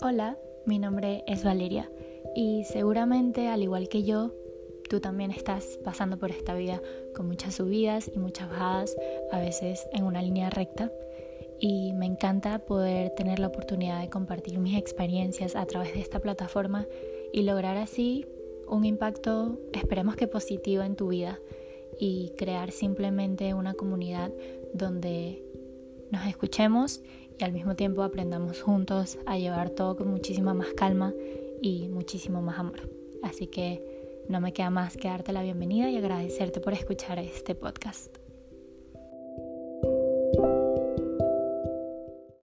Hola, mi nombre es Valeria y seguramente al igual que yo, tú también estás pasando por esta vida con muchas subidas y muchas bajadas, a veces en una línea recta. Y me encanta poder tener la oportunidad de compartir mis experiencias a través de esta plataforma y lograr así un impacto, esperemos que positivo en tu vida y crear simplemente una comunidad donde nos escuchemos y al mismo tiempo aprendamos juntos a llevar todo con muchísima más calma y muchísimo más amor. Así que no me queda más que darte la bienvenida y agradecerte por escuchar este podcast.